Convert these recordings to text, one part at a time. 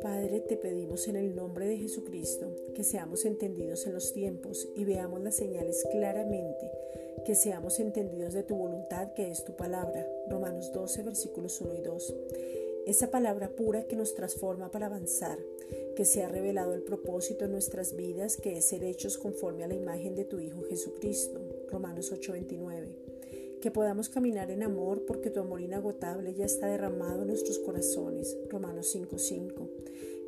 Padre, te pedimos en el nombre de Jesucristo que seamos entendidos en los tiempos y veamos las señales claramente, que seamos entendidos de tu voluntad que es tu palabra. Romanos 12, versículos 1 y 2. Esa palabra pura que nos transforma para avanzar, que se ha revelado el propósito en nuestras vidas, que es ser hechos conforme a la imagen de tu Hijo Jesucristo. Romanos 8:29. Que podamos caminar en amor porque tu amor inagotable ya está derramado en nuestros corazones. Romanos 5:5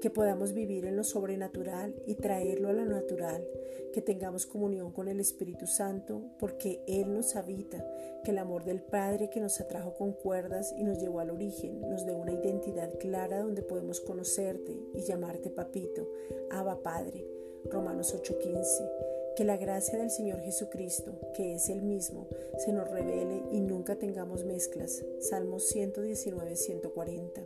que podamos vivir en lo sobrenatural y traerlo a lo natural, que tengamos comunión con el Espíritu Santo porque Él nos habita, que el amor del Padre que nos atrajo con cuerdas y nos llevó al origen nos dé una identidad clara donde podemos conocerte y llamarte papito, Abba Padre. Romanos 8:15. Que la gracia del Señor Jesucristo, que es el mismo, se nos revele y nunca tengamos mezclas. Salmos 119, 140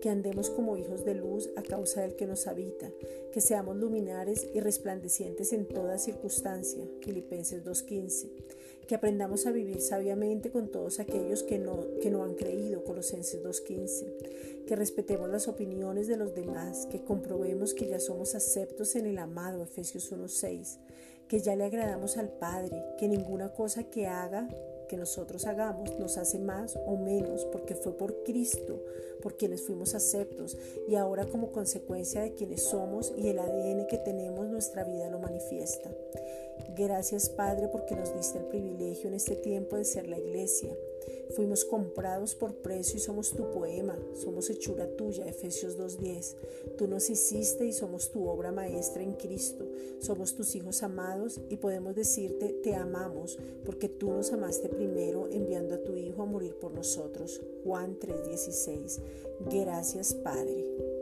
que andemos como hijos de luz a causa del que nos habita, que seamos luminares y resplandecientes en toda circunstancia. Filipenses 2.15. Que aprendamos a vivir sabiamente con todos aquellos que no, que no han creído. Colosenses 2.15. Que respetemos las opiniones de los demás, que comprobemos que ya somos aceptos en el amado. Efesios 1.6. Que ya le agradamos al Padre, que ninguna cosa que haga que nosotros hagamos nos hace más o menos porque fue por Cristo, por quienes fuimos aceptos y ahora como consecuencia de quienes somos y el ADN que tenemos nuestra vida lo manifiesta. Gracias Padre porque nos diste el privilegio en este tiempo de ser la iglesia Fuimos comprados por precio y somos tu poema, somos hechura tuya, Efesios 2.10. Tú nos hiciste y somos tu obra maestra en Cristo, somos tus hijos amados y podemos decirte te amamos porque tú nos amaste primero enviando a tu Hijo a morir por nosotros. Juan 3.16. Gracias Padre.